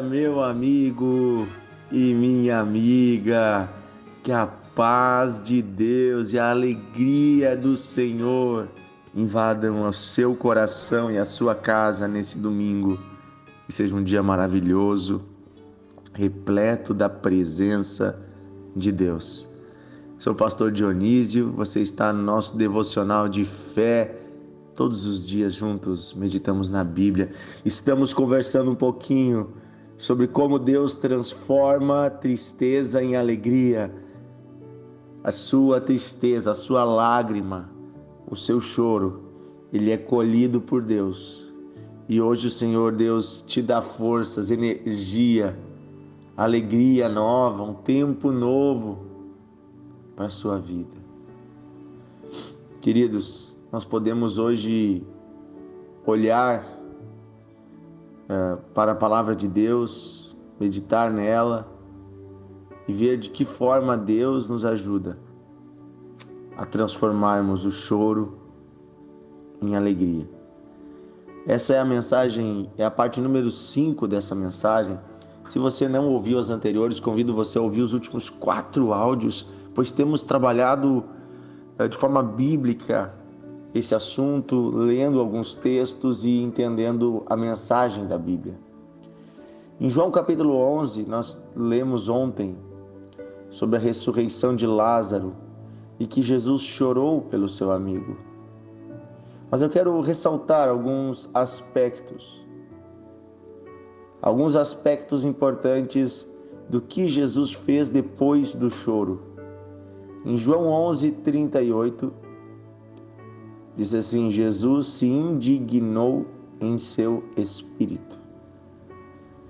meu amigo e minha amiga. Que a paz de Deus e a alegria do Senhor invadam o seu coração e a sua casa nesse domingo. Que seja um dia maravilhoso, repleto da presença de Deus. Sou o pastor Dionísio, você está no nosso devocional de fé Todos os dias juntos meditamos na Bíblia, estamos conversando um pouquinho sobre como Deus transforma tristeza em alegria, a sua tristeza, a sua lágrima, o seu choro, ele é colhido por Deus. E hoje o Senhor Deus te dá forças, energia, alegria nova, um tempo novo para a sua vida. Queridos, nós podemos hoje olhar uh, para a palavra de Deus, meditar nela e ver de que forma Deus nos ajuda a transformarmos o choro em alegria. Essa é a mensagem, é a parte número 5 dessa mensagem. Se você não ouviu as anteriores, convido você a ouvir os últimos quatro áudios, pois temos trabalhado uh, de forma bíblica esse assunto lendo alguns textos e entendendo a mensagem da Bíblia. Em João capítulo 11, nós lemos ontem sobre a ressurreição de Lázaro e que Jesus chorou pelo seu amigo. Mas eu quero ressaltar alguns aspectos, alguns aspectos importantes do que Jesus fez depois do choro. Em João 11, 38, Diz assim: Jesus se indignou em seu espírito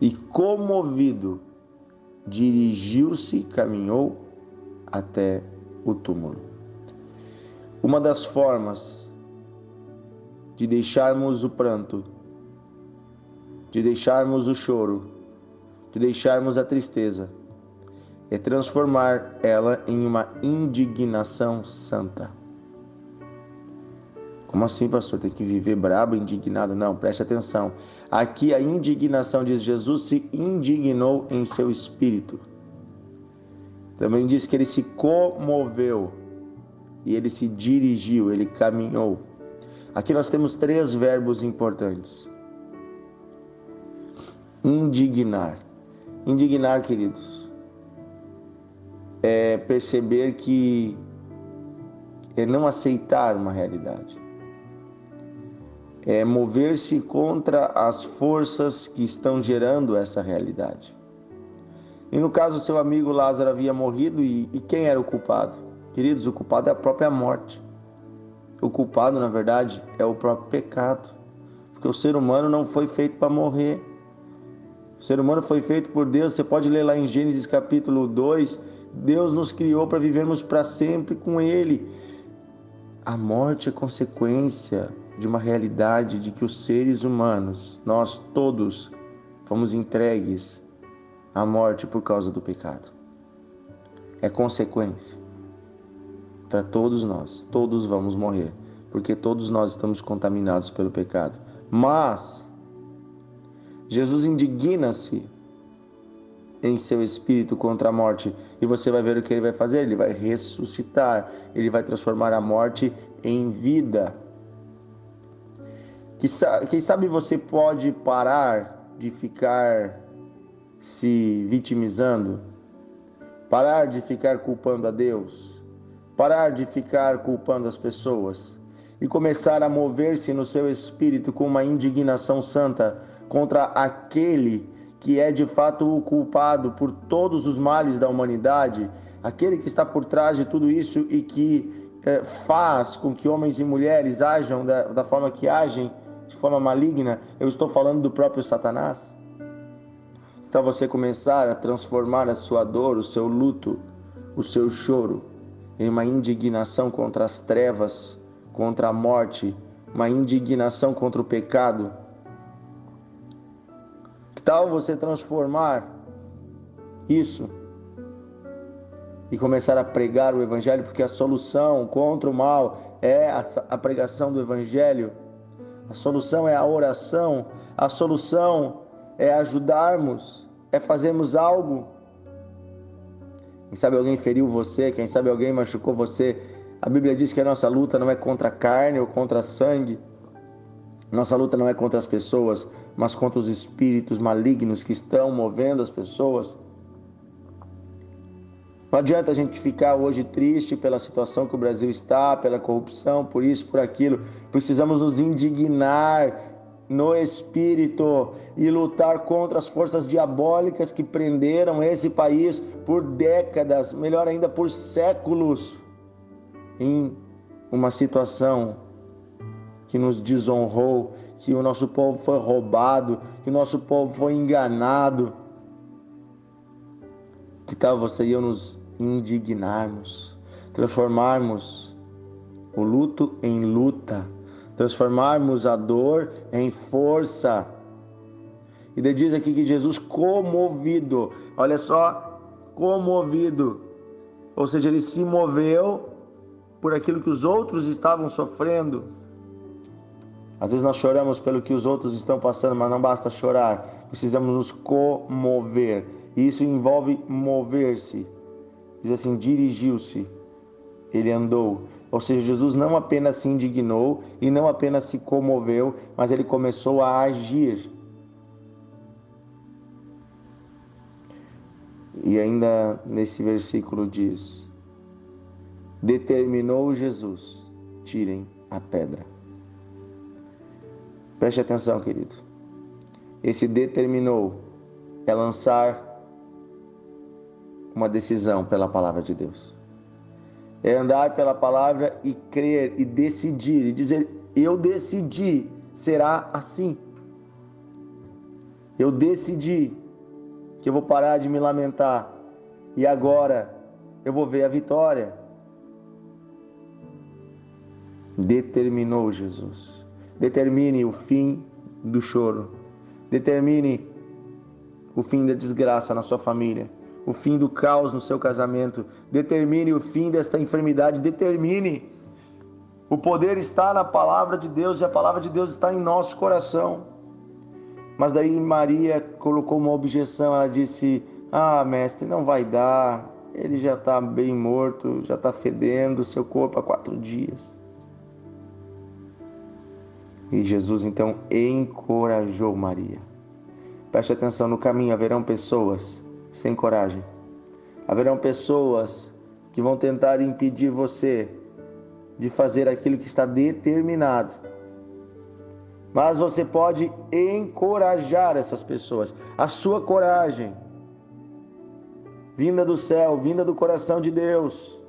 e, comovido, dirigiu-se, caminhou até o túmulo. Uma das formas de deixarmos o pranto, de deixarmos o choro, de deixarmos a tristeza, é transformar ela em uma indignação santa. Como assim, pastor? Tem que viver brabo, indignado? Não, preste atenção. Aqui a indignação diz: Jesus se indignou em seu espírito. Também diz que ele se comoveu e ele se dirigiu, ele caminhou. Aqui nós temos três verbos importantes: indignar. Indignar, queridos, é perceber que é não aceitar uma realidade é mover-se contra as forças que estão gerando essa realidade. E no caso, seu amigo Lázaro havia morrido e, e quem era o culpado? Queridos, o culpado é a própria morte. O culpado, na verdade, é o próprio pecado. Porque o ser humano não foi feito para morrer. O ser humano foi feito por Deus. Você pode ler lá em Gênesis capítulo 2. Deus nos criou para vivermos para sempre com Ele. A morte é consequência de uma realidade de que os seres humanos, nós todos, fomos entregues à morte por causa do pecado. É consequência para todos nós. Todos vamos morrer, porque todos nós estamos contaminados pelo pecado. Mas Jesus indigna-se em seu espírito contra a morte. E você vai ver o que ele vai fazer: ele vai ressuscitar, ele vai transformar a morte em vida. Quem sabe você pode parar de ficar se vitimizando, parar de ficar culpando a Deus, parar de ficar culpando as pessoas? E começar a mover-se no seu espírito com uma indignação santa contra aquele que é de fato o culpado por todos os males da humanidade, aquele que está por trás de tudo isso e que é, faz com que homens e mulheres ajam da, da forma que agem forma maligna, eu estou falando do próprio Satanás. Então você começar a transformar a sua dor, o seu luto, o seu choro em uma indignação contra as trevas, contra a morte, uma indignação contra o pecado. Que tal você transformar isso e começar a pregar o Evangelho, porque a solução contra o mal é a pregação do Evangelho. A solução é a oração, a solução é ajudarmos, é fazermos algo. Quem sabe alguém feriu você, quem sabe alguém machucou você. A Bíblia diz que a nossa luta não é contra carne ou contra sangue. Nossa luta não é contra as pessoas, mas contra os espíritos malignos que estão movendo as pessoas. Não adianta a gente ficar hoje triste pela situação que o Brasil está, pela corrupção, por isso, por aquilo. Precisamos nos indignar no espírito e lutar contra as forças diabólicas que prenderam esse país por décadas, melhor ainda por séculos, em uma situação que nos desonrou, que o nosso povo foi roubado, que o nosso povo foi enganado. Que tal você e eu nos indignarmos, transformarmos o luto em luta, transformarmos a dor em força. E diz aqui que Jesus comovido, olha só, comovido, ou seja, ele se moveu por aquilo que os outros estavam sofrendo. Às vezes nós choramos pelo que os outros estão passando, mas não basta chorar, precisamos nos comover. E isso envolve mover-se. Diz assim: dirigiu-se, ele andou. Ou seja, Jesus não apenas se indignou e não apenas se comoveu, mas ele começou a agir. E ainda nesse versículo diz: Determinou Jesus, tirem a pedra. Preste atenção, querido. Esse determinou é lançar uma decisão pela palavra de Deus. É andar pela palavra e crer e decidir e dizer: Eu decidi, será assim. Eu decidi que eu vou parar de me lamentar e agora eu vou ver a vitória. Determinou Jesus. Determine o fim do choro. Determine o fim da desgraça na sua família, o fim do caos no seu casamento. Determine o fim desta enfermidade. Determine. O poder está na palavra de Deus e a palavra de Deus está em nosso coração. Mas daí Maria colocou uma objeção. Ela disse: Ah, mestre, não vai dar. Ele já está bem morto, já está fedendo seu corpo há quatro dias. E Jesus então encorajou Maria. Preste atenção: no caminho haverão pessoas sem coragem, haverão pessoas que vão tentar impedir você de fazer aquilo que está determinado. Mas você pode encorajar essas pessoas. A sua coragem, vinda do céu, vinda do coração de Deus,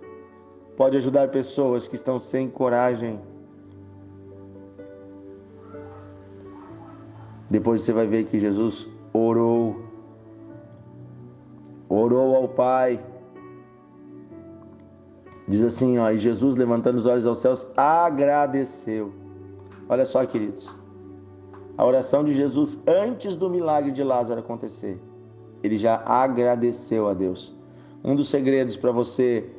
pode ajudar pessoas que estão sem coragem Depois você vai ver que Jesus orou, orou ao Pai. Diz assim, ó, e Jesus levantando os olhos aos céus, agradeceu. Olha só, queridos. A oração de Jesus antes do milagre de Lázaro acontecer. Ele já agradeceu a Deus. Um dos segredos para você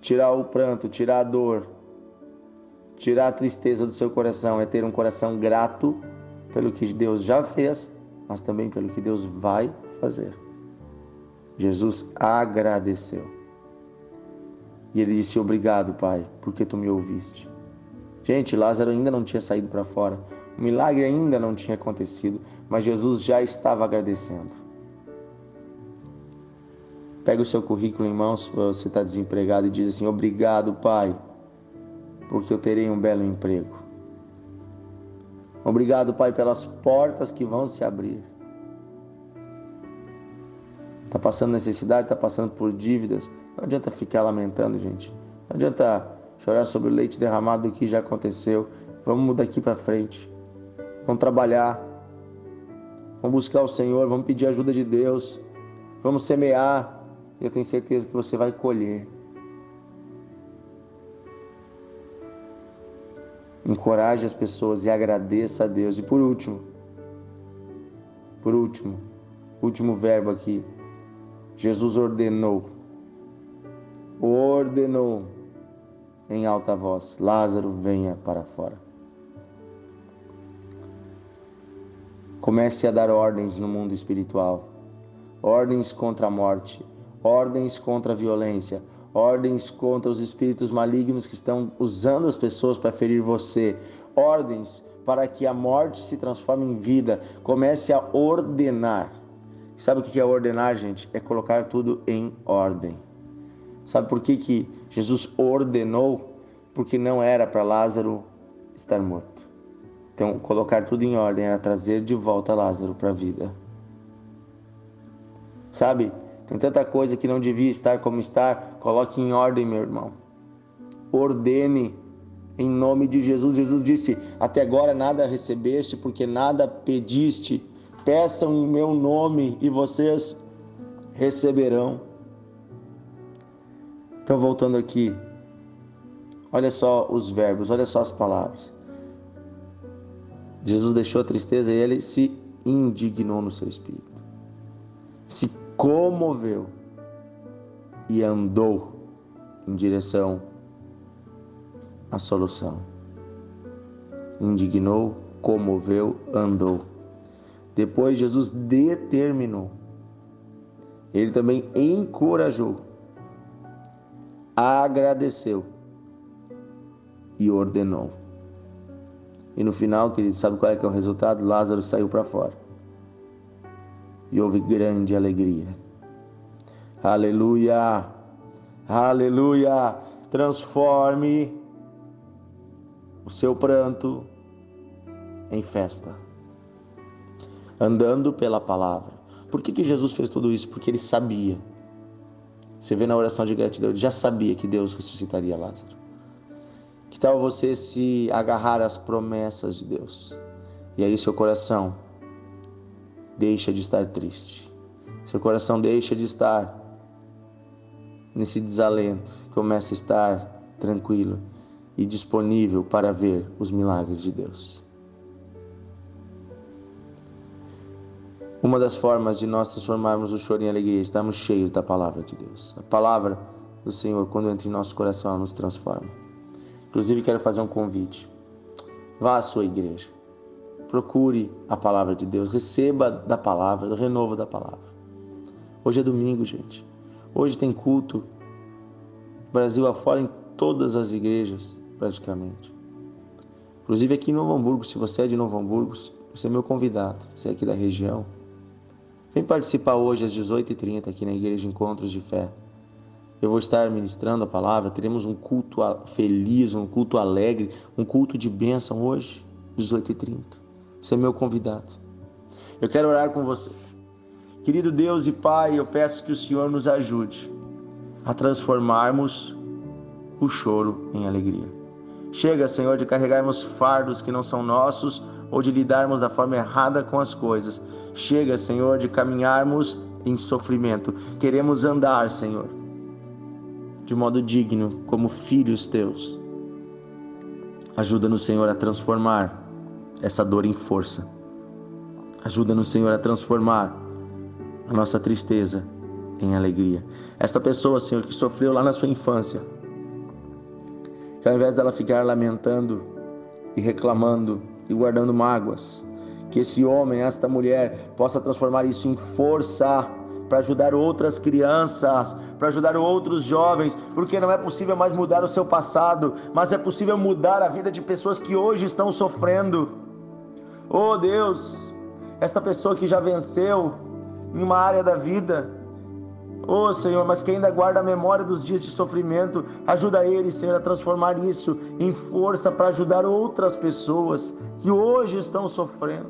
tirar o pranto, tirar a dor, tirar a tristeza do seu coração é ter um coração grato pelo que Deus já fez, mas também pelo que Deus vai fazer. Jesus agradeceu. E ele disse: Obrigado, Pai, porque tu me ouviste. Gente, Lázaro ainda não tinha saído para fora, o milagre ainda não tinha acontecido, mas Jesus já estava agradecendo. Pega o seu currículo em mãos, se você está desempregado, e diz assim: Obrigado, Pai, porque eu terei um belo emprego. Obrigado, Pai, pelas portas que vão se abrir. Está passando necessidade, está passando por dívidas. Não adianta ficar lamentando, gente. Não adianta chorar sobre o leite derramado do que já aconteceu. Vamos daqui para frente. Vamos trabalhar. Vamos buscar o Senhor. Vamos pedir ajuda de Deus. Vamos semear. Eu tenho certeza que você vai colher. encoraje as pessoas e agradeça a Deus. E por último, por último, último verbo aqui, Jesus ordenou, ordenou em alta voz: Lázaro, venha para fora. Comece a dar ordens no mundo espiritual. Ordens contra a morte, ordens contra a violência, ordens contra os espíritos malignos que estão usando as pessoas para ferir você, ordens para que a morte se transforme em vida. Comece a ordenar. Sabe o que é ordenar, gente? É colocar tudo em ordem. Sabe por que, que Jesus ordenou? Porque não era para Lázaro estar morto. Então, colocar tudo em ordem era trazer de volta Lázaro para a vida. Sabe? Tem tanta coisa que não devia estar como está. Coloque em ordem, meu irmão. Ordene em nome de Jesus. Jesus disse: Até agora nada recebeste, porque nada pediste. Peçam em meu nome e vocês receberão. Então, voltando aqui, olha só os verbos, olha só as palavras. Jesus deixou a tristeza e ele se indignou no seu espírito, se comoveu e andou em direção à solução. Indignou, comoveu, andou. Depois Jesus determinou. Ele também encorajou, agradeceu e ordenou. E no final, querido, sabe qual é que é o resultado? Lázaro saiu para fora. E houve grande alegria. Aleluia! Aleluia! Transforme o seu pranto em festa. Andando pela palavra. Por que, que Jesus fez tudo isso? Porque ele sabia. Você vê na oração de gratidão, ele já sabia que Deus ressuscitaria Lázaro. Que tal você se agarrar às promessas de Deus? E aí seu coração deixa de estar triste. Seu coração deixa de estar nesse desalento, começa a estar tranquilo e disponível para ver os milagres de Deus. Uma das formas de nós transformarmos o choro em alegria é estarmos cheios da palavra de Deus. A palavra do Senhor, quando entra em nosso coração, ela nos transforma. Inclusive, quero fazer um convite. Vá à sua igreja. Procure a palavra de Deus. Receba da palavra, do renovo da palavra. Hoje é domingo, gente. Hoje tem culto. Brasil afora em todas as igrejas, praticamente. Inclusive aqui em Novo Hamburgo, se você é de Novo Hamburgo, você é meu convidado. Você é aqui da região. Vem participar hoje às 18h30 aqui na Igreja Encontros de Fé. Eu vou estar ministrando a palavra, teremos um culto feliz, um culto alegre, um culto de bênção hoje, 18h30. Você é meu convidado. Eu quero orar com você. Querido Deus e Pai, eu peço que o Senhor nos ajude a transformarmos o choro em alegria. Chega, Senhor, de carregarmos fardos que não são nossos ou de lidarmos da forma errada com as coisas. Chega, Senhor, de caminharmos em sofrimento. Queremos andar, Senhor, de modo digno, como filhos teus. Ajuda-nos, Senhor, a transformar essa dor em força. Ajuda-nos, Senhor, a transformar a nossa tristeza em alegria. Esta pessoa, Senhor, que sofreu lá na sua infância, que ao invés dela ficar lamentando e reclamando e guardando mágoas, que esse homem, esta mulher, possa transformar isso em força para ajudar outras crianças, para ajudar outros jovens, porque não é possível mais mudar o seu passado, mas é possível mudar a vida de pessoas que hoje estão sofrendo. Oh Deus, esta pessoa que já venceu em uma área da vida, Oh Senhor, mas que ainda guarda a memória dos dias de sofrimento, ajuda ele, Senhor, a transformar isso em força para ajudar outras pessoas que hoje estão sofrendo.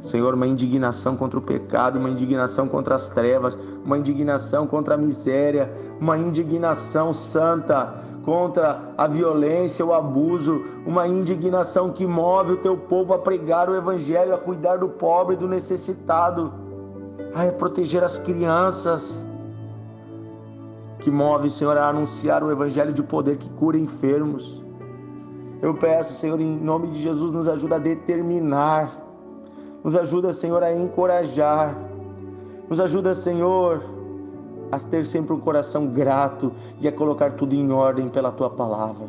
Senhor, uma indignação contra o pecado, uma indignação contra as trevas, uma indignação contra a miséria, uma indignação santa contra a violência, o abuso, uma indignação que move o teu povo a pregar o evangelho, a cuidar do pobre do necessitado, a proteger as crianças, que move, Senhor, a anunciar o evangelho de poder que cura enfermos. Eu peço, Senhor, em nome de Jesus, nos ajuda a determinar nos ajuda, Senhor, a encorajar. Nos ajuda, Senhor, a ter sempre um coração grato e a colocar tudo em ordem pela tua palavra.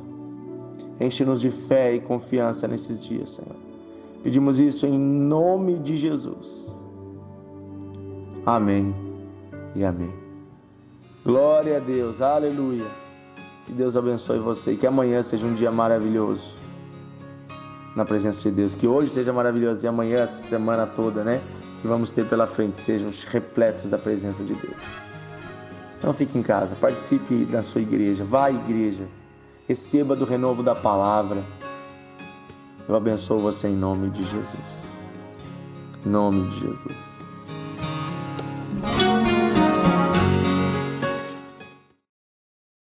Enche-nos de fé e confiança nesses dias, Senhor. Pedimos isso em nome de Jesus. Amém e amém. Glória a Deus, aleluia. Que Deus abençoe você e que amanhã seja um dia maravilhoso na presença de Deus. Que hoje seja maravilhoso e amanhã, essa semana toda, né? Que vamos ter pela frente, sejam repletos da presença de Deus. Não fique em casa, participe da sua igreja, vá à igreja, receba do renovo da palavra. Eu abençoo você em nome de Jesus. Em nome de Jesus.